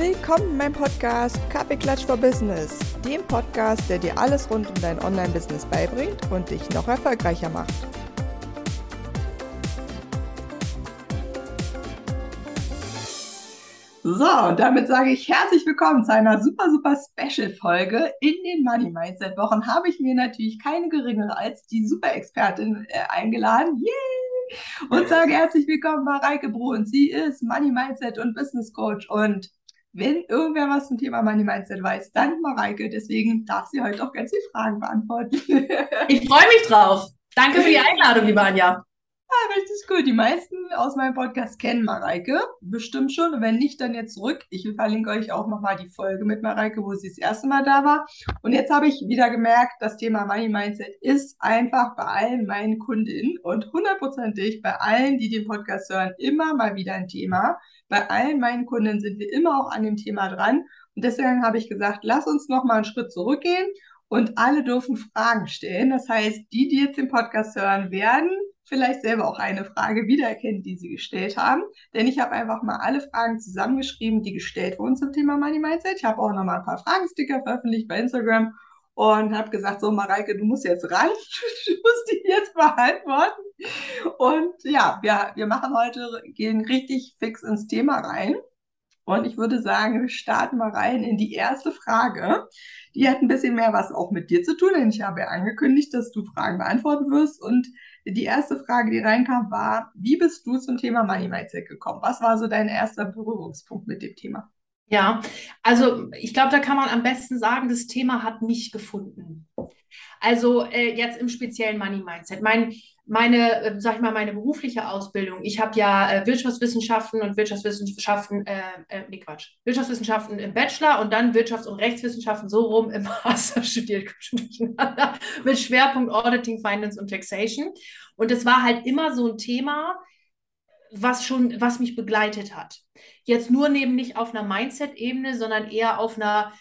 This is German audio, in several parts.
Willkommen in meinem Podcast Kaffeeklatsch for Business, dem Podcast, der dir alles rund um dein Online-Business beibringt und dich noch erfolgreicher macht. So, und damit sage ich herzlich willkommen zu einer super, super Special-Folge. In den Money Mindset Wochen habe ich mir natürlich keine geringere als die Super-Expertin äh, eingeladen. Yay! Und sage herzlich willkommen Mareike Bruhn. Sie ist Money Mindset und Business Coach. Und wenn irgendwer was zum Thema Money Mindset weiß, dann Mareike. Deswegen darf sie heute auch ganz viele Fragen beantworten. ich freue mich drauf. Danke für die Einladung, liebe Anja. Ja, richtig gut. Die meisten aus meinem Podcast kennen Mareike. Bestimmt schon. Und wenn nicht, dann jetzt zurück. Ich verlinke euch auch nochmal die Folge mit Mareike, wo sie das erste Mal da war. Und jetzt habe ich wieder gemerkt, das Thema Money Mindset ist einfach bei allen meinen Kundinnen und hundertprozentig bei allen, die den Podcast hören, immer mal wieder ein Thema. Bei allen meinen Kunden sind wir immer auch an dem Thema dran. Und deswegen habe ich gesagt, lass uns nochmal einen Schritt zurückgehen und alle dürfen Fragen stellen. Das heißt, die, die jetzt den Podcast hören, werden vielleicht selber auch eine Frage wiedererkennen, die sie gestellt haben. Denn ich habe einfach mal alle Fragen zusammengeschrieben, die gestellt wurden zum Thema Money Mindset. Ich habe auch noch mal ein paar Fragensticker veröffentlicht bei Instagram und habe gesagt, so Mareike, du musst jetzt ran, du musst die jetzt beantworten. Und ja, wir, wir machen heute, gehen richtig fix ins Thema rein. Und ich würde sagen, wir starten mal rein in die erste Frage. Die hat ein bisschen mehr was auch mit dir zu tun, denn ich habe ja angekündigt, dass du Fragen beantworten wirst. Und die erste Frage, die reinkam, war, wie bist du zum Thema Money Mindset gekommen? Was war so dein erster Berührungspunkt mit dem Thema? Ja, also ich glaube, da kann man am besten sagen, das Thema hat mich gefunden. Also äh, jetzt im speziellen Money Mindset. Mein, meine, äh, sag ich mal, meine berufliche Ausbildung. Ich habe ja äh, Wirtschaftswissenschaften und Wirtschaftswissenschaften, äh, äh, nee Quatsch, Wirtschaftswissenschaften im Bachelor und dann Wirtschafts- und Rechtswissenschaften so rum im Master studiert, mit Schwerpunkt Auditing, Finance und Taxation. Und es war halt immer so ein Thema, was schon, was mich begleitet hat. Jetzt nur neben nicht auf einer Mindset-Ebene, sondern eher auf einer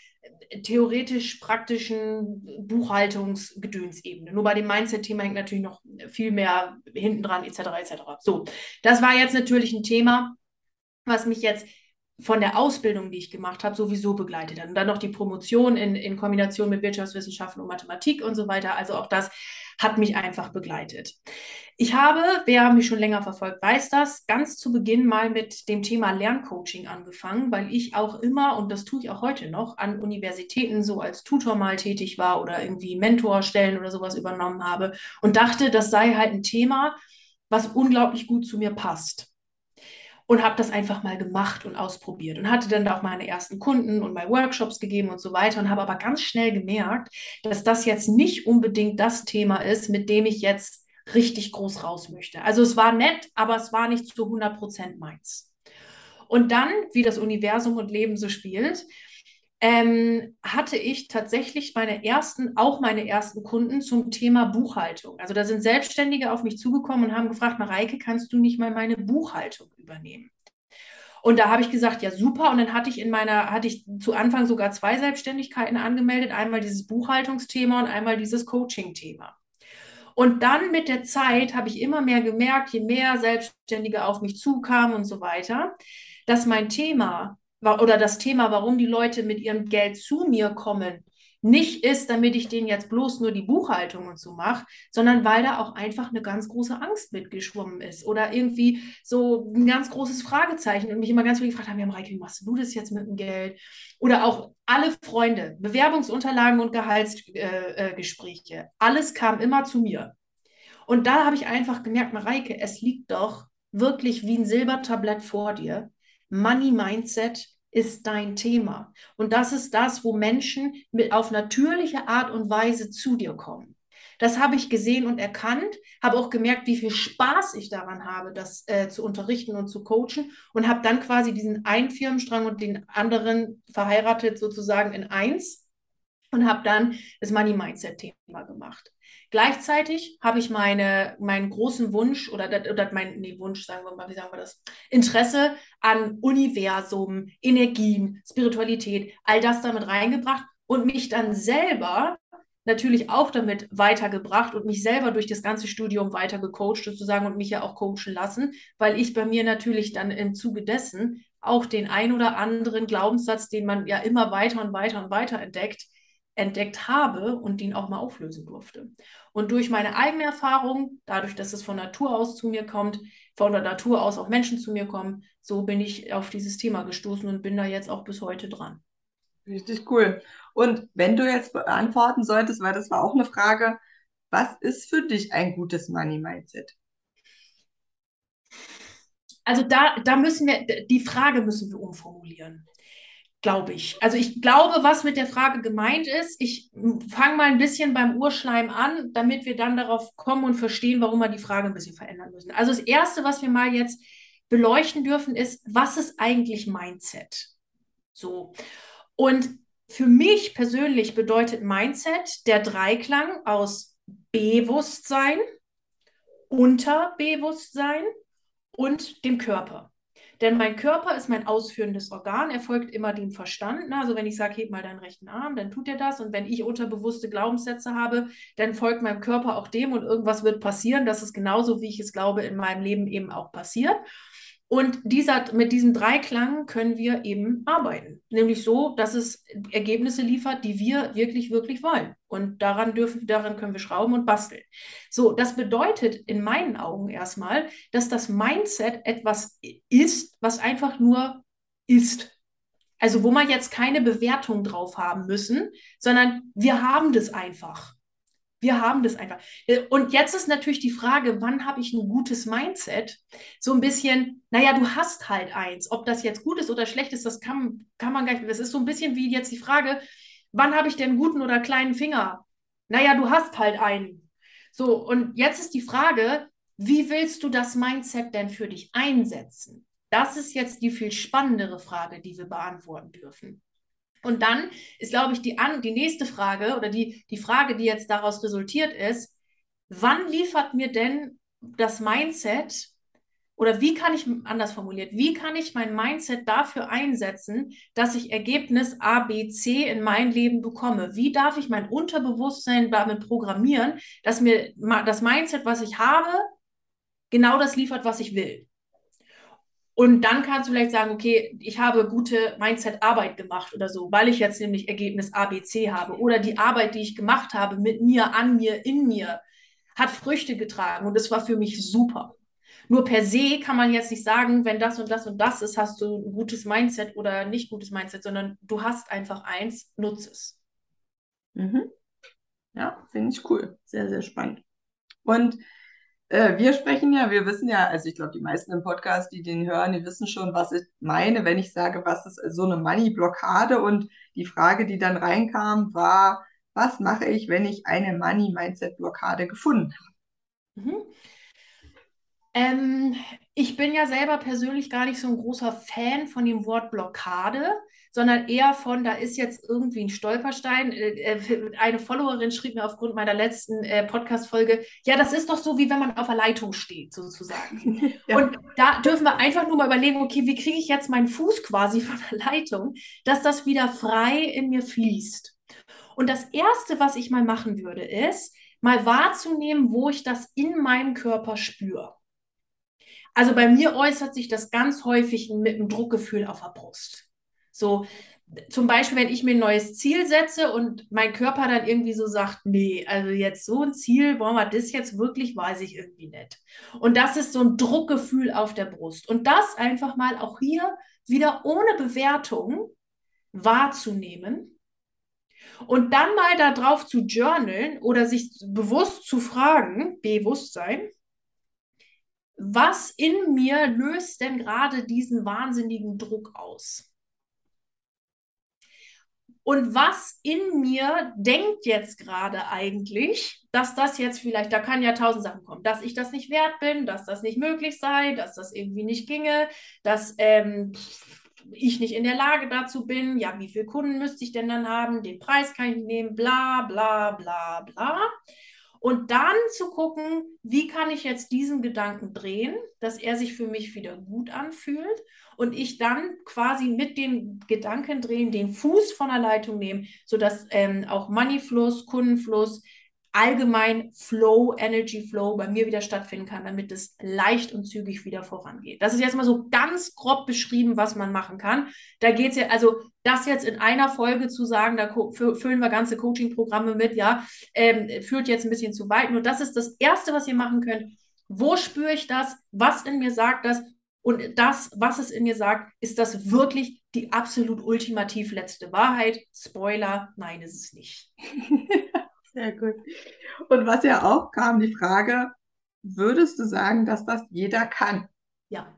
theoretisch-praktischen Buchhaltungsgedönsebene. Nur bei dem Mindset-Thema hängt natürlich noch viel mehr hinten dran, etc. etc. So, das war jetzt natürlich ein Thema, was mich jetzt von der Ausbildung, die ich gemacht habe, sowieso begleitet hat. Und dann noch die Promotion in, in Kombination mit Wirtschaftswissenschaften und Mathematik und so weiter. Also auch das hat mich einfach begleitet. Ich habe, wer mich schon länger verfolgt, weiß das, ganz zu Beginn mal mit dem Thema Lerncoaching angefangen, weil ich auch immer, und das tue ich auch heute noch, an Universitäten so als Tutor mal tätig war oder irgendwie Mentorstellen oder sowas übernommen habe und dachte, das sei halt ein Thema, was unglaublich gut zu mir passt. Und habe das einfach mal gemacht und ausprobiert und hatte dann auch meine ersten Kunden und mal Workshops gegeben und so weiter und habe aber ganz schnell gemerkt, dass das jetzt nicht unbedingt das Thema ist, mit dem ich jetzt richtig groß raus möchte. Also es war nett, aber es war nicht zu 100 Prozent meins. Und dann, wie das Universum und Leben so spielt, ähm, hatte ich tatsächlich meine ersten, auch meine ersten Kunden zum Thema Buchhaltung. Also da sind Selbstständige auf mich zugekommen und haben gefragt, Mareike, kannst du nicht mal meine Buchhaltung übernehmen? Und da habe ich gesagt, ja, super. Und dann hatte ich in meiner, hatte ich zu Anfang sogar zwei Selbstständigkeiten angemeldet. Einmal dieses Buchhaltungsthema und einmal dieses Coaching-Thema. Und dann mit der Zeit habe ich immer mehr gemerkt, je mehr Selbstständige auf mich zukamen und so weiter, dass mein Thema oder das Thema, warum die Leute mit ihrem Geld zu mir kommen, nicht ist, damit ich denen jetzt bloß nur die Buchhaltung und so mache, sondern weil da auch einfach eine ganz große Angst mitgeschwommen ist oder irgendwie so ein ganz großes Fragezeichen und mich immer ganz viel gefragt haben, ja, Mareike, wie machst du das jetzt mit dem Geld? Oder auch alle Freunde, Bewerbungsunterlagen und Gehaltsgespräche, äh, äh, alles kam immer zu mir. Und da habe ich einfach gemerkt, Mareike, es liegt doch wirklich wie ein Silbertablett vor dir Money Mindset ist dein Thema. Und das ist das, wo Menschen mit auf natürliche Art und Weise zu dir kommen. Das habe ich gesehen und erkannt, habe auch gemerkt, wie viel Spaß ich daran habe, das äh, zu unterrichten und zu coachen und habe dann quasi diesen einen Firmenstrang und den anderen verheiratet sozusagen in eins und habe dann das Money Mindset Thema gemacht. Gleichzeitig habe ich meine, meinen großen Wunsch oder, oder mein nee, Wunsch, sagen wir mal, wie sagen wir das, Interesse an Universum, Energien, Spiritualität, all das damit reingebracht und mich dann selber natürlich auch damit weitergebracht und mich selber durch das ganze Studium weiter gecoacht sozusagen und mich ja auch coachen lassen, weil ich bei mir natürlich dann im Zuge dessen auch den ein oder anderen Glaubenssatz, den man ja immer weiter und weiter und weiter entdeckt, entdeckt habe und den auch mal auflösen durfte. Und durch meine eigene Erfahrung, dadurch, dass es von Natur aus zu mir kommt, von der Natur aus auch Menschen zu mir kommen, so bin ich auf dieses Thema gestoßen und bin da jetzt auch bis heute dran. Richtig cool. Und wenn du jetzt beantworten solltest, weil das war auch eine Frage, was ist für dich ein gutes Money Mindset? Also da, da müssen wir, die Frage müssen wir umformulieren glaube ich. Also ich glaube, was mit der Frage gemeint ist, ich fange mal ein bisschen beim Urschleim an, damit wir dann darauf kommen und verstehen, warum wir die Frage ein bisschen verändern müssen. Also das Erste, was wir mal jetzt beleuchten dürfen, ist, was ist eigentlich Mindset? So. Und für mich persönlich bedeutet Mindset der Dreiklang aus Bewusstsein, Unterbewusstsein und dem Körper. Denn mein Körper ist mein ausführendes Organ, er folgt immer dem Verstand. Also wenn ich sage, heb mal deinen rechten Arm, dann tut er das. Und wenn ich unterbewusste Glaubenssätze habe, dann folgt meinem Körper auch dem und irgendwas wird passieren. Das ist genauso, wie ich es glaube, in meinem Leben eben auch passiert. Und dieser, mit diesem Dreiklang können wir eben arbeiten. Nämlich so, dass es Ergebnisse liefert, die wir wirklich, wirklich wollen. Und daran dürfen, daran können wir schrauben und basteln. So, das bedeutet in meinen Augen erstmal, dass das Mindset etwas ist, was einfach nur ist. Also wo man jetzt keine Bewertung drauf haben müssen, sondern wir haben das einfach. Wir haben das einfach. Äh, und jetzt ist natürlich die Frage, wann habe ich ein gutes Mindset? So ein bisschen, naja, du hast halt eins. Ob das jetzt gut ist oder schlecht ist, das kann, kann man gar nicht. Das ist so ein bisschen wie jetzt die Frage, wann habe ich denn guten oder kleinen Finger? Naja, du hast halt einen. So, und jetzt ist die Frage, wie willst du das Mindset denn für dich einsetzen? Das ist jetzt die viel spannendere Frage, die wir beantworten dürfen. Und dann ist, glaube ich, die, an, die nächste Frage oder die, die Frage, die jetzt daraus resultiert ist, wann liefert mir denn das Mindset oder wie kann ich, anders formuliert, wie kann ich mein Mindset dafür einsetzen, dass ich Ergebnis A, B, C in mein Leben bekomme? Wie darf ich mein Unterbewusstsein damit programmieren, dass mir das Mindset, was ich habe, genau das liefert, was ich will? Und dann kannst du vielleicht sagen, okay, ich habe gute Mindset-Arbeit gemacht oder so, weil ich jetzt nämlich Ergebnis ABC habe. Oder die Arbeit, die ich gemacht habe, mit mir, an mir, in mir, hat Früchte getragen und es war für mich super. Nur per se kann man jetzt nicht sagen, wenn das und das und das ist, hast du ein gutes Mindset oder nicht gutes Mindset, sondern du hast einfach eins, nutze es. Mhm. Ja, finde ich cool. Sehr, sehr spannend. Und äh, wir sprechen ja, wir wissen ja, also ich glaube, die meisten im Podcast, die den hören, die wissen schon, was ich meine, wenn ich sage, was ist so eine Money-Blockade. Und die Frage, die dann reinkam, war, was mache ich, wenn ich eine Money-Mindset-Blockade gefunden habe? Mhm. Ähm, ich bin ja selber persönlich gar nicht so ein großer Fan von dem Wort Blockade, sondern eher von, da ist jetzt irgendwie ein Stolperstein. Äh, äh, eine Followerin schrieb mir aufgrund meiner letzten äh, Podcast-Folge, ja, das ist doch so, wie wenn man auf der Leitung steht, sozusagen. ja. Und da dürfen wir einfach nur mal überlegen, okay, wie kriege ich jetzt meinen Fuß quasi von der Leitung, dass das wieder frei in mir fließt. Und das Erste, was ich mal machen würde, ist, mal wahrzunehmen, wo ich das in meinem Körper spüre. Also bei mir äußert sich das ganz häufig mit einem Druckgefühl auf der Brust. So, zum Beispiel, wenn ich mir ein neues Ziel setze und mein Körper dann irgendwie so sagt, nee, also jetzt so ein Ziel, wollen wir das jetzt wirklich, weiß ich irgendwie nicht. Und das ist so ein Druckgefühl auf der Brust. Und das einfach mal auch hier wieder ohne Bewertung wahrzunehmen und dann mal darauf zu journalen oder sich bewusst zu fragen, Bewusstsein, was in mir löst denn gerade diesen wahnsinnigen Druck aus? Und was in mir denkt jetzt gerade eigentlich, dass das jetzt vielleicht, da kann ja tausend Sachen kommen, dass ich das nicht wert bin, dass das nicht möglich sei, dass das irgendwie nicht ginge, dass ähm, ich nicht in der Lage dazu bin, ja, wie viele Kunden müsste ich denn dann haben, den Preis kann ich nehmen, bla, bla, bla, bla. Und dann zu gucken, wie kann ich jetzt diesen Gedanken drehen, dass er sich für mich wieder gut anfühlt und ich dann quasi mit den Gedanken drehen den Fuß von der Leitung nehmen, sodass ähm, auch Moneyfluss, Kundenfluss allgemein Flow, Energy Flow bei mir wieder stattfinden kann, damit es leicht und zügig wieder vorangeht. Das ist jetzt mal so ganz grob beschrieben, was man machen kann. Da geht es ja, also das jetzt in einer Folge zu sagen, da füllen wir ganze Coaching-Programme mit, ja, ähm, führt jetzt ein bisschen zu weit. Nur das ist das Erste, was ihr machen könnt. Wo spüre ich das? Was in mir sagt das? Und das, was es in mir sagt, ist das wirklich die absolut ultimativ letzte Wahrheit? Spoiler, nein, ist es nicht. Sehr gut. Und was ja auch kam, die Frage, würdest du sagen, dass das jeder kann? Ja.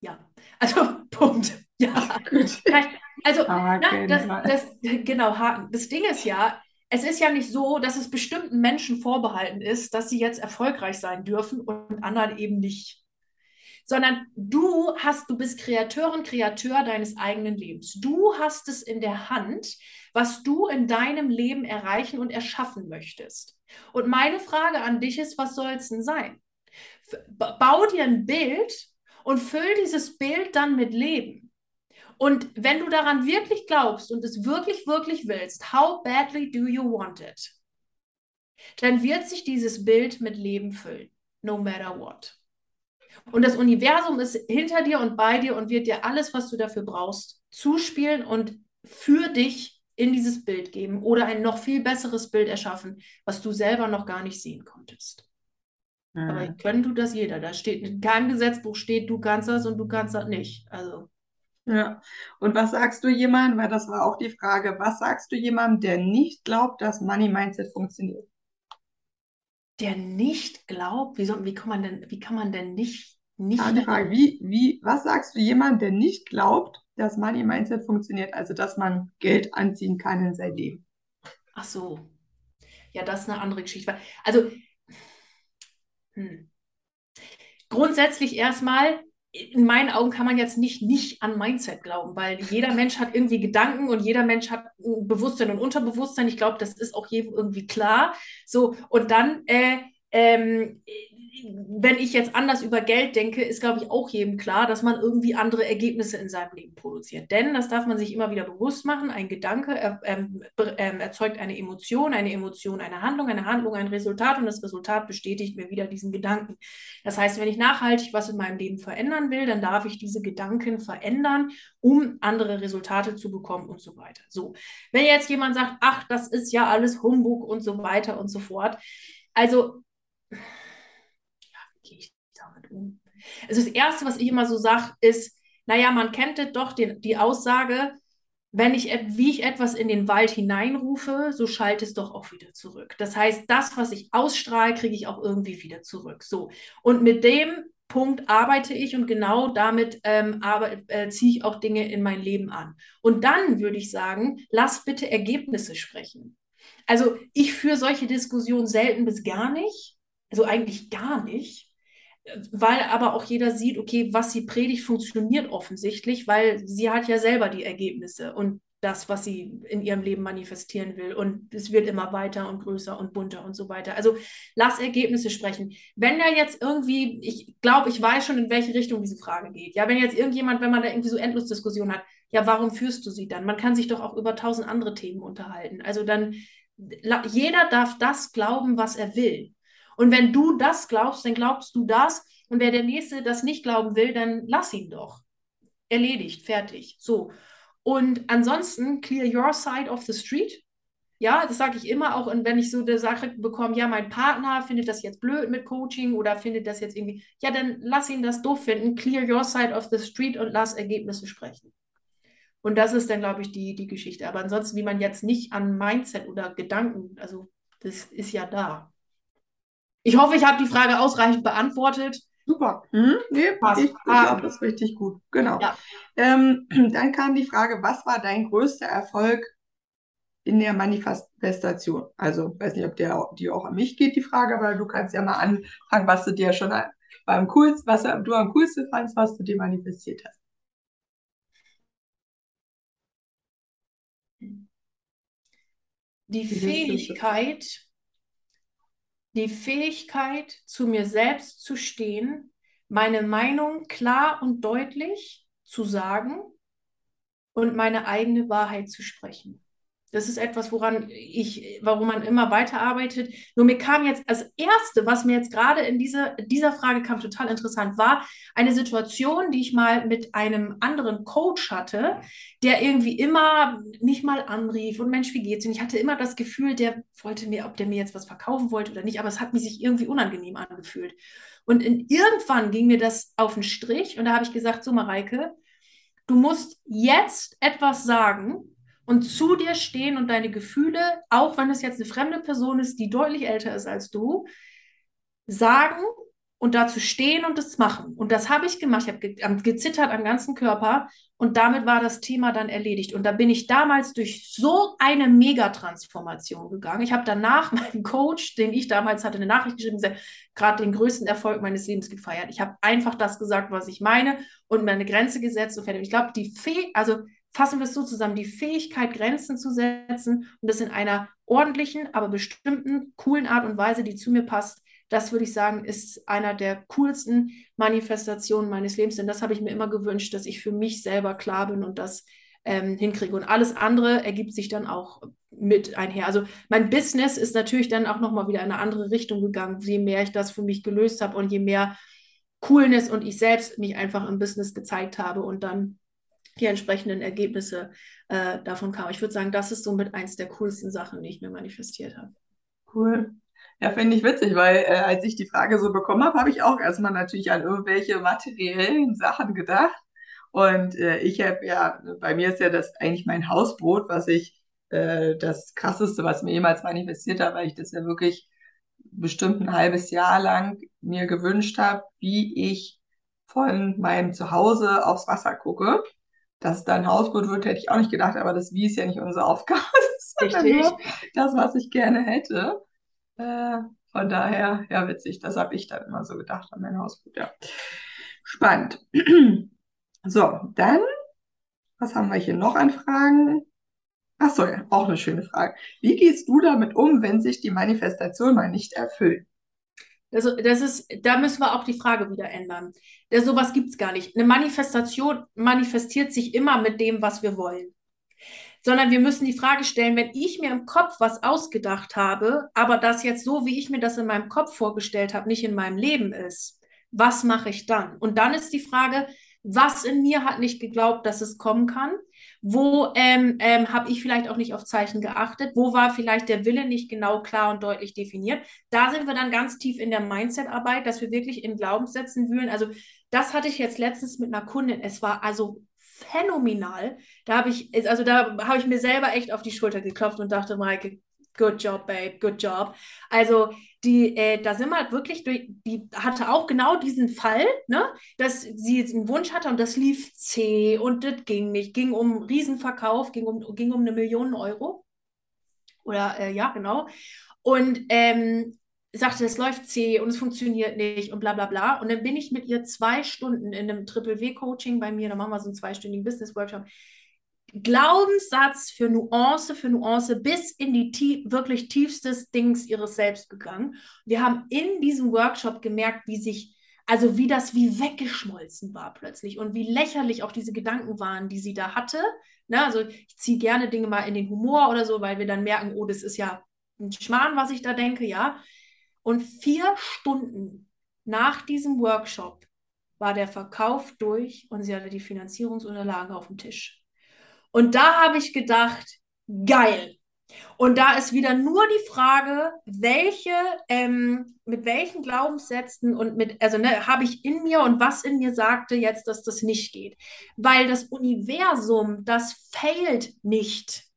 Ja. Also, Punkt. Ja. Also, na, das, das, genau, Haken. Das Ding ist ja, es ist ja nicht so, dass es bestimmten Menschen vorbehalten ist, dass sie jetzt erfolgreich sein dürfen und anderen eben nicht sondern du hast, du bist Kreateurin, Kreateur deines eigenen Lebens. Du hast es in der Hand, was du in deinem Leben erreichen und erschaffen möchtest. Und meine Frage an dich ist, was soll es denn sein? Bau dir ein Bild und füll dieses Bild dann mit Leben. Und wenn du daran wirklich glaubst und es wirklich, wirklich willst, how badly do you want it? Dann wird sich dieses Bild mit Leben füllen, no matter what. Und das Universum ist hinter dir und bei dir und wird dir alles, was du dafür brauchst, zuspielen und für dich in dieses Bild geben oder ein noch viel besseres Bild erschaffen, was du selber noch gar nicht sehen konntest. Mhm. Aber können du das jeder. Da steht in keinem Gesetzbuch steht, du kannst das und du kannst das nicht. Also. Ja. Und was sagst du jemandem, weil das war auch die Frage, was sagst du jemandem, der nicht glaubt, dass Money Mindset funktioniert? Der nicht glaubt, wie, soll, wie, kann man denn, wie kann man denn nicht, nicht. Frage, wie, wie, was sagst du jemandem, der nicht glaubt, dass Money Mindset funktioniert, also dass man Geld anziehen kann in sein Leben? Ach so. Ja, das ist eine andere Geschichte. Also, hm. grundsätzlich erstmal, in meinen Augen kann man jetzt nicht nicht an Mindset glauben, weil jeder Mensch hat irgendwie Gedanken und jeder Mensch hat Bewusstsein und Unterbewusstsein. Ich glaube, das ist auch jedem irgendwie klar. So, und dann äh, ähm, wenn ich jetzt anders über Geld denke, ist, glaube ich, auch jedem klar, dass man irgendwie andere Ergebnisse in seinem Leben produziert. Denn, das darf man sich immer wieder bewusst machen, ein Gedanke er, ähm, ähm, erzeugt eine Emotion, eine Emotion eine Handlung, eine Handlung ein Resultat und das Resultat bestätigt mir wieder diesen Gedanken. Das heißt, wenn ich nachhaltig was in meinem Leben verändern will, dann darf ich diese Gedanken verändern, um andere Resultate zu bekommen und so weiter. So, wenn jetzt jemand sagt, ach, das ist ja alles Humbug und so weiter und so fort. Also? Also das Erste, was ich immer so sage, ist, naja, man kennt doch den, die Aussage, wenn ich, wie ich etwas in den Wald hineinrufe, so schallt es doch auch wieder zurück. Das heißt, das, was ich ausstrahle, kriege ich auch irgendwie wieder zurück. So. Und mit dem Punkt arbeite ich und genau damit ähm, äh, ziehe ich auch Dinge in mein Leben an. Und dann würde ich sagen, lass bitte Ergebnisse sprechen. Also ich führe solche Diskussionen selten bis gar nicht, also eigentlich gar nicht, weil aber auch jeder sieht, okay, was sie predigt, funktioniert offensichtlich, weil sie hat ja selber die Ergebnisse und das, was sie in ihrem Leben manifestieren will. Und es wird immer weiter und größer und bunter und so weiter. Also lass Ergebnisse sprechen. Wenn da jetzt irgendwie, ich glaube, ich weiß schon, in welche Richtung diese Frage geht. Ja, wenn jetzt irgendjemand, wenn man da irgendwie so endlos Diskussion hat, ja, warum führst du sie dann? Man kann sich doch auch über tausend andere Themen unterhalten. Also dann, jeder darf das glauben, was er will. Und wenn du das glaubst, dann glaubst du das. Und wer der Nächste das nicht glauben will, dann lass ihn doch. Erledigt, fertig. So. Und ansonsten, clear your side of the street. Ja, das sage ich immer auch, und wenn ich so eine Sache bekomme, ja, mein Partner findet das jetzt blöd mit Coaching oder findet das jetzt irgendwie, ja, dann lass ihn das doof finden, clear your side of the street und lass Ergebnisse sprechen. Und das ist dann, glaube ich, die, die Geschichte. Aber ansonsten, wie man jetzt nicht an Mindset oder Gedanken, also das ist ja da. Ich hoffe, ich habe die Frage ausreichend beantwortet. Super. Mhm. Nee, Passt. ich, ich glaube, das ist richtig gut. Genau. Ja. Ähm, dann kam die Frage, was war dein größter Erfolg in der Manifestation? Also, ich weiß nicht, ob der, die auch an mich geht, die Frage, aber du kannst ja mal anfangen, was du dir schon beim coolsten, was du am coolsten fandst, was du dir manifestiert hast. Die Fähigkeit, die Fähigkeit, zu mir selbst zu stehen, meine Meinung klar und deutlich zu sagen und meine eigene Wahrheit zu sprechen. Das ist etwas, woran ich, warum man immer weiterarbeitet. Nur mir kam jetzt als Erste, was mir jetzt gerade in dieser, dieser Frage kam, total interessant, war eine Situation, die ich mal mit einem anderen Coach hatte, der irgendwie immer mich mal anrief und Mensch, wie geht's? Und ich hatte immer das Gefühl, der wollte mir, ob der mir jetzt was verkaufen wollte oder nicht, aber es hat mir sich irgendwie unangenehm angefühlt. Und in, irgendwann ging mir das auf den Strich und da habe ich gesagt, so Mareike, du musst jetzt etwas sagen, und zu dir stehen und deine Gefühle, auch wenn es jetzt eine fremde Person ist, die deutlich älter ist als du, sagen und dazu stehen und es machen. Und das habe ich gemacht. Ich habe ge gezittert am ganzen Körper und damit war das Thema dann erledigt. Und da bin ich damals durch so eine Megatransformation gegangen. Ich habe danach meinen Coach, den ich damals hatte, eine Nachricht geschrieben, gerade den größten Erfolg meines Lebens gefeiert. Ich habe einfach das gesagt, was ich meine und meine Grenze gesetzt und fertig. Ich glaube, die Fee, also fassen wir es so zusammen, die Fähigkeit, Grenzen zu setzen und das in einer ordentlichen, aber bestimmten, coolen Art und Weise, die zu mir passt, das würde ich sagen, ist einer der coolsten Manifestationen meines Lebens. Denn das habe ich mir immer gewünscht, dass ich für mich selber klar bin und das ähm, hinkriege. Und alles andere ergibt sich dann auch mit einher. Also mein Business ist natürlich dann auch nochmal wieder in eine andere Richtung gegangen, je mehr ich das für mich gelöst habe und je mehr Coolness und ich selbst mich einfach im Business gezeigt habe und dann die entsprechenden Ergebnisse äh, davon kamen. Ich würde sagen, das ist somit eins der coolsten Sachen, die ich mir manifestiert habe. Cool. Ja, finde ich witzig, weil äh, als ich die Frage so bekommen habe, habe ich auch erstmal natürlich an irgendwelche materiellen Sachen gedacht. Und äh, ich habe ja, bei mir ist ja das eigentlich mein Hausbrot, was ich äh, das krasseste, was mir jemals manifestiert habe, weil ich das ja wirklich bestimmt ein halbes Jahr lang mir gewünscht habe, wie ich von meinem Zuhause aufs Wasser gucke. Dass es da ein Hausboot wird, hätte ich auch nicht gedacht, aber das Wie ist ja nicht unsere Aufgabe. Das ist nur das, was ich gerne hätte. Äh, von daher, ja, witzig, das habe ich dann immer so gedacht an mein Hausboot, ja. Spannend. So, dann, was haben wir hier noch an Fragen? Ach so, ja, auch eine schöne Frage. Wie gehst du damit um, wenn sich die Manifestation mal nicht erfüllt? Also das ist, da müssen wir auch die Frage wieder ändern. Der, sowas gibt es gar nicht. Eine Manifestation manifestiert sich immer mit dem, was wir wollen. Sondern wir müssen die Frage stellen, wenn ich mir im Kopf was ausgedacht habe, aber das jetzt so, wie ich mir das in meinem Kopf vorgestellt habe, nicht in meinem Leben ist, was mache ich dann? Und dann ist die Frage, was in mir hat nicht geglaubt, dass es kommen kann? Wo ähm, ähm, habe ich vielleicht auch nicht auf Zeichen geachtet? Wo war vielleicht der Wille nicht genau klar und deutlich definiert? Da sind wir dann ganz tief in der Mindset-Arbeit, dass wir wirklich in Glaubenssätzen wühlen. Also das hatte ich jetzt letztens mit einer Kundin. Es war also phänomenal. Da habe ich, also da habe ich mir selber echt auf die Schulter geklopft und dachte, Maike, good job, babe, good job. Also die, äh, da sind wir halt wirklich durch, die hatte auch genau diesen Fall, ne, dass sie einen Wunsch hatte und das lief zäh und das ging nicht, ging um Riesenverkauf, ging um, ging um eine Million Euro. Oder äh, ja, genau. Und ähm, sagte, es läuft zäh und es funktioniert nicht und bla bla bla. Und dann bin ich mit ihr zwei Stunden in einem Triple-W-Coaching bei mir, da machen wir so einen zweistündigen Business-Workshop, Glaubenssatz für Nuance für Nuance bis in die tie wirklich tiefstes Dings ihres Selbst gegangen. Wir haben in diesem Workshop gemerkt, wie sich, also wie das wie weggeschmolzen war plötzlich und wie lächerlich auch diese Gedanken waren, die sie da hatte. Ne, also ich ziehe gerne Dinge mal in den Humor oder so, weil wir dann merken, oh, das ist ja ein Schmarrn, was ich da denke, ja. Und vier Stunden nach diesem Workshop war der Verkauf durch und sie hatte die Finanzierungsunterlagen auf dem Tisch. Und da habe ich gedacht, geil. Und da ist wieder nur die Frage, welche, ähm, mit welchen Glaubenssätzen und mit, also ne, habe ich in mir und was in mir sagte jetzt, dass das nicht geht. Weil das Universum, das failt nicht.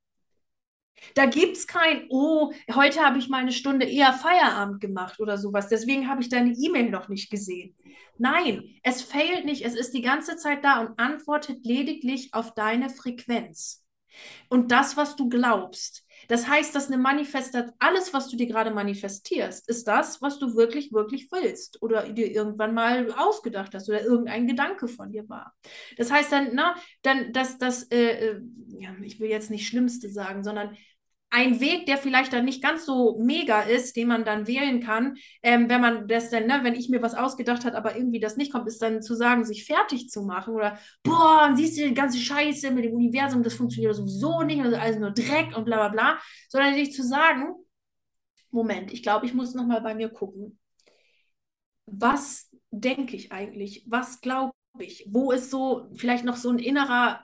Da gibt es kein, oh, heute habe ich mal eine Stunde eher Feierabend gemacht oder sowas. Deswegen habe ich deine E-Mail noch nicht gesehen. Nein, es fehlt nicht. Es ist die ganze Zeit da und antwortet lediglich auf deine Frequenz. Und das, was du glaubst. Das heißt, dass eine Manifestation, alles, was du dir gerade manifestierst, ist das, was du wirklich, wirklich willst oder dir irgendwann mal ausgedacht hast oder irgendein Gedanke von dir war. Das heißt dann, na, dann, dass das, äh, äh, ja, ich will jetzt nicht Schlimmste sagen, sondern ein Weg, der vielleicht dann nicht ganz so mega ist, den man dann wählen kann, ähm, wenn man das dann, ne, wenn ich mir was ausgedacht habe, aber irgendwie das nicht kommt, ist dann zu sagen, sich fertig zu machen oder boah, siehst du die ganze Scheiße mit dem Universum, das funktioniert sowieso nicht, also alles nur Dreck und bla bla bla, sondern sich zu sagen, Moment, ich glaube, ich muss nochmal bei mir gucken. Was denke ich eigentlich? Was glaube ich? Wo ist so vielleicht noch so ein innerer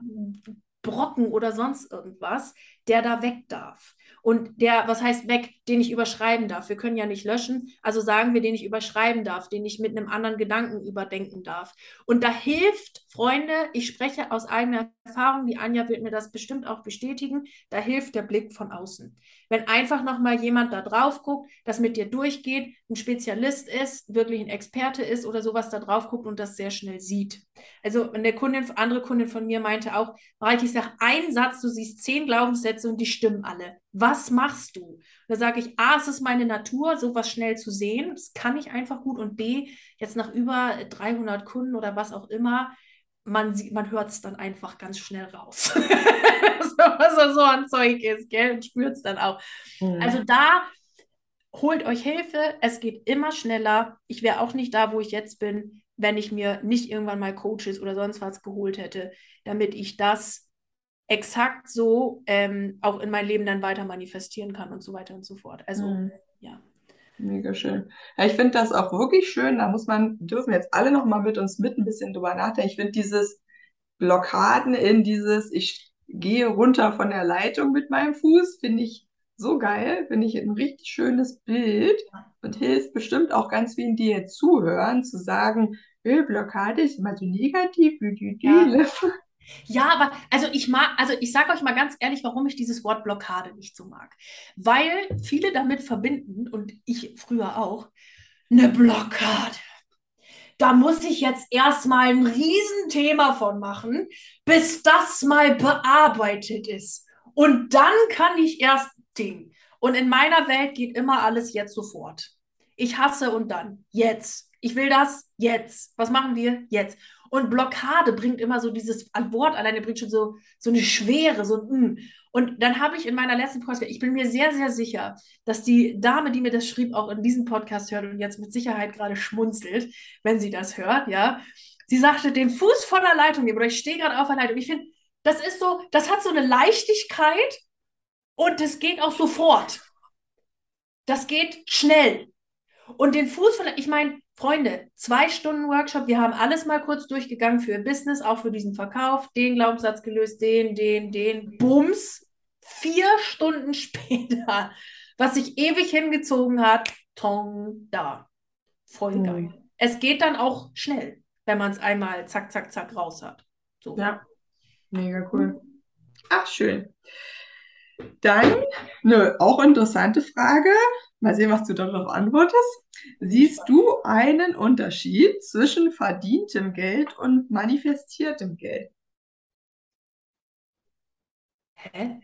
Brocken oder sonst irgendwas, der da weg darf? Und der, was heißt weg, den ich überschreiben darf. Wir können ja nicht löschen, also sagen wir, den ich überschreiben darf, den ich mit einem anderen Gedanken überdenken darf. Und da hilft, Freunde, ich spreche aus eigener Erfahrung, die Anja wird mir das bestimmt auch bestätigen, da hilft der Blick von außen. Wenn einfach nochmal jemand da drauf guckt, das mit dir durchgeht, ein Spezialist ist, wirklich ein Experte ist oder sowas da drauf guckt und das sehr schnell sieht. Also eine Kundin, andere Kundin von mir meinte auch, Mareike, ich sage einen Satz, du siehst zehn Glaubenssätze und die stimmen alle. Was machst du? Da sage ich, A, es ist meine Natur, sowas schnell zu sehen. Das kann ich einfach gut. Und B, jetzt nach über 300 Kunden oder was auch immer, man, man hört es dann einfach ganz schnell raus. was so ein Zeug ist, gell? Und spürt es dann auch. Mhm. Also da holt euch Hilfe. Es geht immer schneller. Ich wäre auch nicht da, wo ich jetzt bin, wenn ich mir nicht irgendwann mal Coaches oder sonst was geholt hätte, damit ich das exakt so ähm, auch in mein Leben dann weiter manifestieren kann und so weiter und so fort. Also, mhm. ja. Mega schön. Ja, ich finde das auch wirklich schön. Da muss man, dürfen jetzt alle noch mal mit uns mit ein bisschen drüber nachdenken. Ich finde dieses Blockaden in dieses, ich gehe runter von der Leitung mit meinem Fuß, finde ich so geil. Finde ich ein richtig schönes Bild und hilft bestimmt auch ganz vielen, die jetzt zuhören, zu sagen, Blockade ist immer so negativ. Ja. Ja, aber also ich mag, also ich sage euch mal ganz ehrlich, warum ich dieses Wort Blockade nicht so mag. Weil viele damit verbinden, und ich früher auch, eine Blockade. Da muss ich jetzt erstmal ein Riesenthema von machen, bis das mal bearbeitet ist. Und dann kann ich erst Ding. Und in meiner Welt geht immer alles jetzt sofort. Ich hasse und dann. Jetzt. Ich will das jetzt. Was machen wir? Jetzt. Und Blockade bringt immer so dieses Wort alleine bringt schon so, so eine Schwere, so ein mm. Und dann habe ich in meiner letzten Podcast, ich bin mir sehr, sehr sicher, dass die Dame, die mir das schrieb, auch in diesem Podcast hört und jetzt mit Sicherheit gerade schmunzelt, wenn sie das hört, ja. Sie sagte, den Fuß von der Leitung nehmen oder ich stehe gerade auf der Leitung. Ich finde, das ist so, das hat so eine Leichtigkeit und es geht auch sofort. Das geht schnell. Und den Fuß von, ich meine, Freunde, zwei Stunden Workshop, wir haben alles mal kurz durchgegangen für Business, auch für diesen Verkauf, den Glaubenssatz gelöst, den, den, den, Bums. Vier Stunden später, was sich ewig hingezogen hat, Tong, da. Voll geil. Mhm. Es geht dann auch schnell, wenn man es einmal zack, zack, zack raus hat. So. Ja, mega cool. Ach, schön. Dann eine auch interessante Frage. Mal sehen, was du darauf antwortest. Siehst du einen Unterschied zwischen verdientem Geld und manifestiertem Geld? Hä?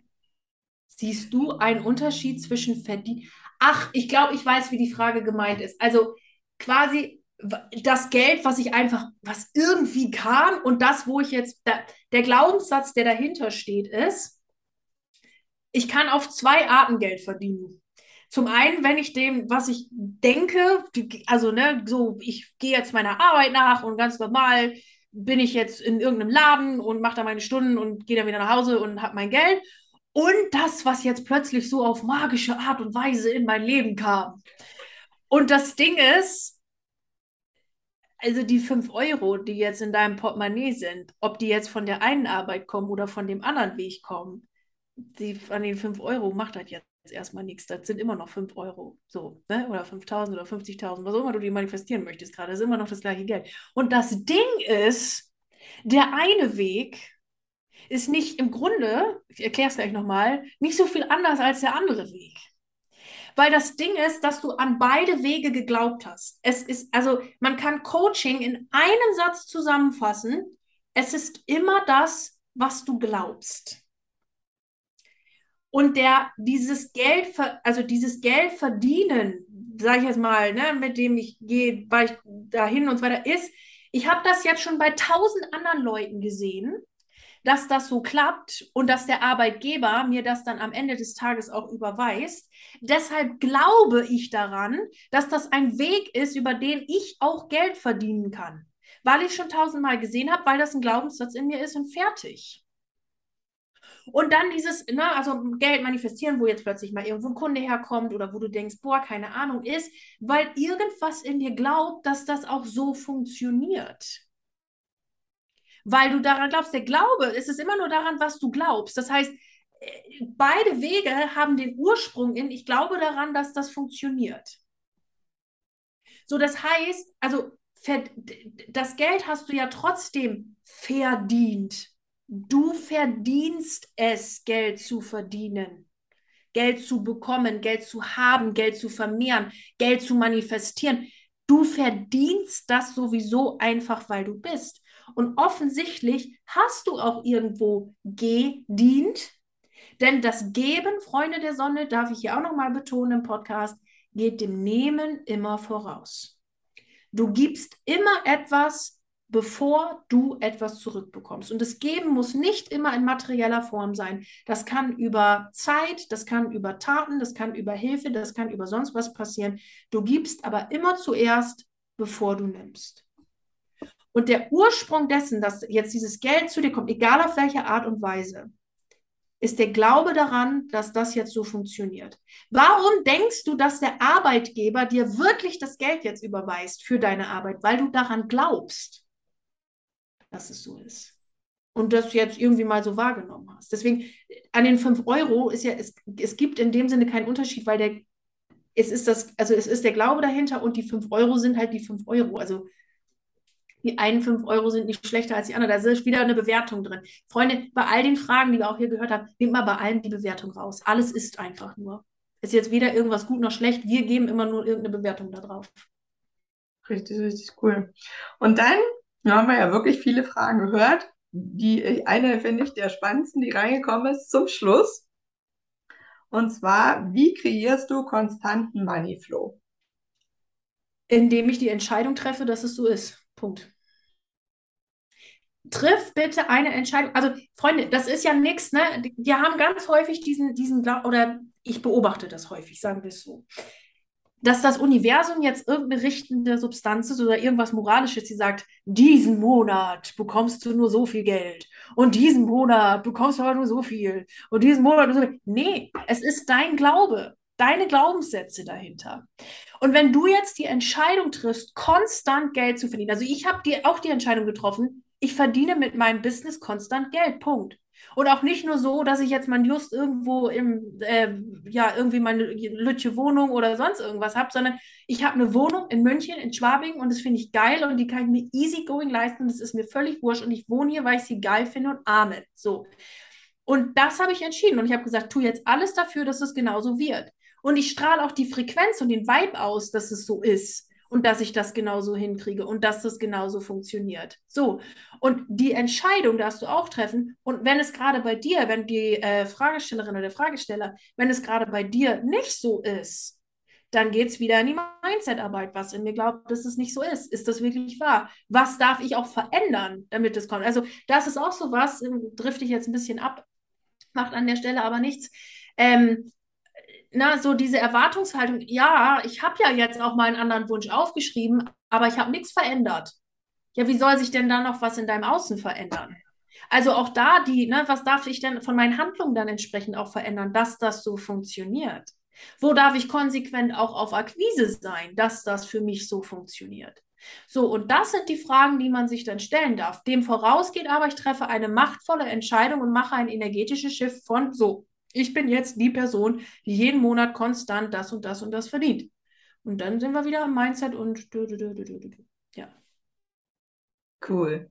Siehst du einen Unterschied zwischen verdient? Ach, ich glaube, ich weiß, wie die Frage gemeint ist. Also quasi das Geld, was ich einfach, was irgendwie kam und das, wo ich jetzt, der Glaubenssatz, der dahinter steht, ist, ich kann auf zwei Arten Geld verdienen. Zum einen, wenn ich dem, was ich denke, also ne, so, ich gehe jetzt meiner Arbeit nach und ganz normal bin ich jetzt in irgendeinem Laden und mache da meine Stunden und gehe dann wieder nach Hause und habe mein Geld. Und das, was jetzt plötzlich so auf magische Art und Weise in mein Leben kam. Und das Ding ist, also die 5 Euro, die jetzt in deinem Portemonnaie sind, ob die jetzt von der einen Arbeit kommen oder von dem anderen Weg kommen, die, an den 5 Euro macht das jetzt erstmal nichts. Das sind immer noch 5 Euro. So, ne? Oder 5.000 oder 50.000, was auch immer du dir manifestieren möchtest gerade. Das ist immer noch das gleiche Geld. Und das Ding ist, der eine Weg ist nicht im Grunde, ich erkläre es gleich nochmal, nicht so viel anders als der andere Weg. Weil das Ding ist, dass du an beide Wege geglaubt hast. Es ist, also man kann Coaching in einem Satz zusammenfassen. Es ist immer das, was du glaubst. Und der dieses Geld, also dieses Geld verdienen, sage ich jetzt mal, ne, mit dem ich gehe, weil ich dahin und so weiter ist, ich habe das jetzt schon bei tausend anderen Leuten gesehen, dass das so klappt und dass der Arbeitgeber mir das dann am Ende des Tages auch überweist. Deshalb glaube ich daran, dass das ein Weg ist, über den ich auch Geld verdienen kann. Weil ich schon tausendmal gesehen habe, weil das ein Glaubenssatz in mir ist und fertig. Und dann dieses, ne, also Geld manifestieren, wo jetzt plötzlich mal irgendwo ein Kunde herkommt oder wo du denkst, boah, keine Ahnung, ist, weil irgendwas in dir glaubt, dass das auch so funktioniert. Weil du daran glaubst, der Glaube, es ist immer nur daran, was du glaubst. Das heißt, äh, beide Wege haben den Ursprung in, ich glaube daran, dass das funktioniert. So, das heißt, also das Geld hast du ja trotzdem verdient. Du verdienst es, Geld zu verdienen, Geld zu bekommen, Geld zu haben, Geld zu vermehren, Geld zu manifestieren. Du verdienst das sowieso einfach, weil du bist. Und offensichtlich hast du auch irgendwo gedient, denn das Geben, Freunde der Sonne, darf ich hier auch nochmal betonen im Podcast, geht dem Nehmen immer voraus. Du gibst immer etwas, bevor du etwas zurückbekommst. Und das Geben muss nicht immer in materieller Form sein. Das kann über Zeit, das kann über Taten, das kann über Hilfe, das kann über sonst was passieren. Du gibst aber immer zuerst, bevor du nimmst. Und der Ursprung dessen, dass jetzt dieses Geld zu dir kommt, egal auf welche Art und Weise, ist der Glaube daran, dass das jetzt so funktioniert. Warum denkst du, dass der Arbeitgeber dir wirklich das Geld jetzt überweist für deine Arbeit? Weil du daran glaubst dass es so ist. Und das jetzt irgendwie mal so wahrgenommen hast. Deswegen, an den 5 Euro ist ja, es, es gibt in dem Sinne keinen Unterschied, weil der, es ist das, also es ist der Glaube dahinter und die 5 Euro sind halt die 5 Euro. Also die einen 5 Euro sind nicht schlechter als die anderen. Da ist wieder eine Bewertung drin. Freunde, bei all den Fragen, die wir auch hier gehört haben, nehmt mal bei allem die Bewertung raus. Alles ist einfach nur. Ist jetzt weder irgendwas gut noch schlecht. Wir geben immer nur irgendeine Bewertung da drauf. Richtig, richtig cool. Und dann da haben wir ja wirklich viele Fragen gehört. Die eine finde ich der spannendsten, die reingekommen ist zum Schluss. Und zwar, wie kreierst du konstanten Moneyflow? Indem ich die Entscheidung treffe, dass es so ist. Punkt. Triff bitte eine Entscheidung. Also, Freunde, das ist ja nichts, ne? Wir haben ganz häufig diesen, diesen, oder ich beobachte das häufig, sagen wir es so dass das Universum jetzt irgendeine richtende Substanz ist oder irgendwas Moralisches, die sagt, diesen Monat bekommst du nur so viel Geld und diesen Monat bekommst du aber nur so viel und diesen Monat nur so viel. Nee, es ist dein Glaube, deine Glaubenssätze dahinter. Und wenn du jetzt die Entscheidung triffst, konstant Geld zu verdienen, also ich habe auch die Entscheidung getroffen, ich verdiene mit meinem Business konstant Geld, Punkt. Und auch nicht nur so, dass ich jetzt mal just irgendwo im, äh, ja, irgendwie meine lütsche Wohnung oder sonst irgendwas habe, sondern ich habe eine Wohnung in München, in Schwabing und das finde ich geil und die kann ich mir easy going leisten. Das ist mir völlig wurscht und ich wohne hier, weil ich sie geil finde und Amen. So. Und das habe ich entschieden und ich habe gesagt, tu jetzt alles dafür, dass es genauso wird. Und ich strahle auch die Frequenz und den Vibe aus, dass es so ist und dass ich das genauso hinkriege und dass das genauso funktioniert. So, und die Entscheidung darfst du auch treffen. Und wenn es gerade bei dir, wenn die äh, Fragestellerin oder der Fragesteller, wenn es gerade bei dir nicht so ist, dann geht es wieder in die Mindset-Arbeit, was in mir glaubt, dass es nicht so ist. Ist das wirklich wahr? Was darf ich auch verändern, damit es kommt? Also, das ist auch so was, ähm, drifte ich jetzt ein bisschen ab, macht an der Stelle aber nichts. Ähm, na, so diese Erwartungshaltung, ja, ich habe ja jetzt auch mal einen anderen Wunsch aufgeschrieben, aber ich habe nichts verändert. Ja, wie soll sich denn da noch was in deinem Außen verändern? Also auch da die, ne, was darf ich denn von meinen Handlungen dann entsprechend auch verändern, dass das so funktioniert? Wo darf ich konsequent auch auf Akquise sein, dass das für mich so funktioniert? So, und das sind die Fragen, die man sich dann stellen darf. Dem vorausgeht aber, ich treffe eine machtvolle Entscheidung und mache ein energetisches Schiff von so, ich bin jetzt die Person, die jeden Monat konstant das und das und das verdient. Und dann sind wir wieder im Mindset und ja. Cool.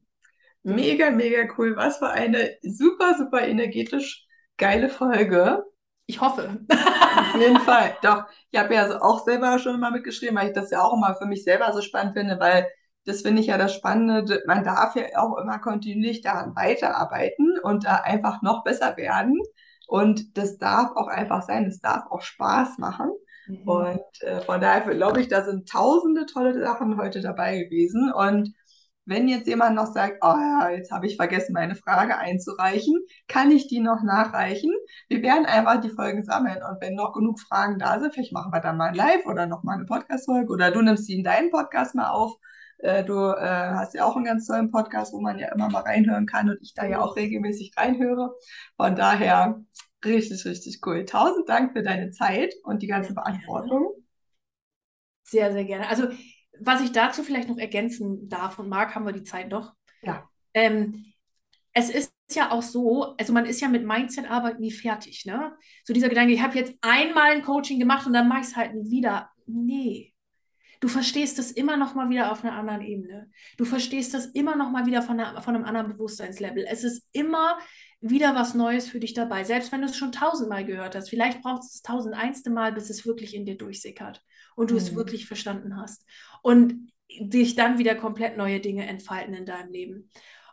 Mega, mega cool. Was für eine super, super energetisch geile Folge. Ich hoffe. Auf jeden Fall. Doch, ich habe ja auch selber schon mal mitgeschrieben, weil ich das ja auch immer für mich selber so spannend finde, weil das finde ich ja das Spannende. Man darf ja auch immer kontinuierlich daran weiterarbeiten und da einfach noch besser werden. Und das darf auch einfach sein, es darf auch Spaß machen. Mhm. Und äh, von daher glaube ich, da sind tausende tolle Sachen heute dabei gewesen. Und wenn jetzt jemand noch sagt, oh ja, jetzt habe ich vergessen, meine Frage einzureichen, kann ich die noch nachreichen? Wir werden einfach die Folgen sammeln und wenn noch genug Fragen da sind, vielleicht machen wir dann mal ein Live oder noch mal eine Podcast-Folge oder du nimmst sie in deinen Podcast mal auf. Äh, du äh, hast ja auch einen ganz tollen Podcast, wo man ja immer mal reinhören kann und ich da ja auch regelmäßig reinhöre. Von daher richtig, richtig cool. Tausend Dank für deine Zeit und die ganze Beantwortung. Sehr, sehr gerne. Also was ich dazu vielleicht noch ergänzen darf, und Marc, haben wir die Zeit noch. Ja. Ähm, es ist ja auch so, also man ist ja mit Mindset-Arbeit nie fertig, ne? So dieser Gedanke, ich habe jetzt einmal ein Coaching gemacht und dann mache ich es halt nie wieder. Nee. Du verstehst das immer noch mal wieder auf einer anderen Ebene. Du verstehst das immer noch mal wieder von, einer, von einem anderen Bewusstseinslevel. Es ist immer wieder was Neues für dich dabei. Selbst wenn du es schon tausendmal gehört hast. Vielleicht brauchst du es tausendeinste Mal, bis es wirklich in dir durchsickert und du mhm. es wirklich verstanden hast. Und dich dann wieder komplett neue Dinge entfalten in deinem Leben.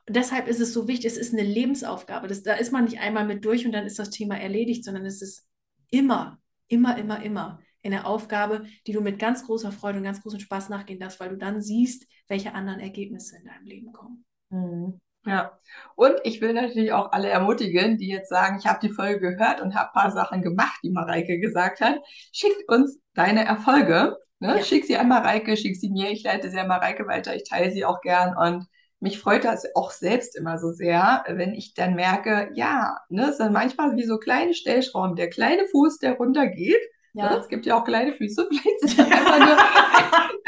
Und deshalb ist es so wichtig, es ist eine Lebensaufgabe. Das, da ist man nicht einmal mit durch und dann ist das Thema erledigt, sondern es ist immer, immer, immer, immer eine Aufgabe, die du mit ganz großer Freude und ganz großem Spaß nachgehen darfst, weil du dann siehst, welche anderen Ergebnisse in deinem Leben kommen. Mhm. Ja, und ich will natürlich auch alle ermutigen, die jetzt sagen, ich habe die Folge gehört und habe ein paar Sachen gemacht, die Mareike gesagt hat. Schickt uns deine Erfolge. Ne? Ja. Schick sie an Mareike, schick sie mir. Ich leite sie an Mareike weiter. Ich teile sie auch gern. Und mich freut das auch selbst immer so sehr, wenn ich dann merke, ja, ne, es sind manchmal wie so kleine Stellschrauben. Der kleine Fuß, der runtergeht. Ja. Ne? Es gibt ja auch kleine Füße. Vielleicht ist das einfach nur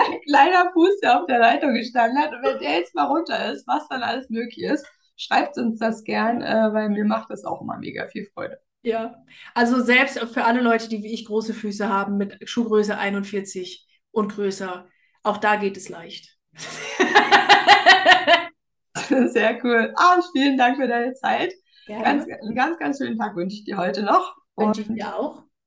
ein kleiner Fuß, der auf der Leitung gestanden hat. Und wenn der jetzt mal runter ist, was dann alles möglich ist, schreibt uns das gern, äh, weil mir macht das auch immer mega viel Freude. Ja, also selbst für alle Leute, die wie ich große Füße haben, mit Schuhgröße 41 und größer, auch da geht es leicht. Sehr cool. Ah, vielen Dank für deine Zeit. Gerne. Ganz, ganz, ganz schönen Tag wünsche ich dir heute noch. Wünsche ich dir auch.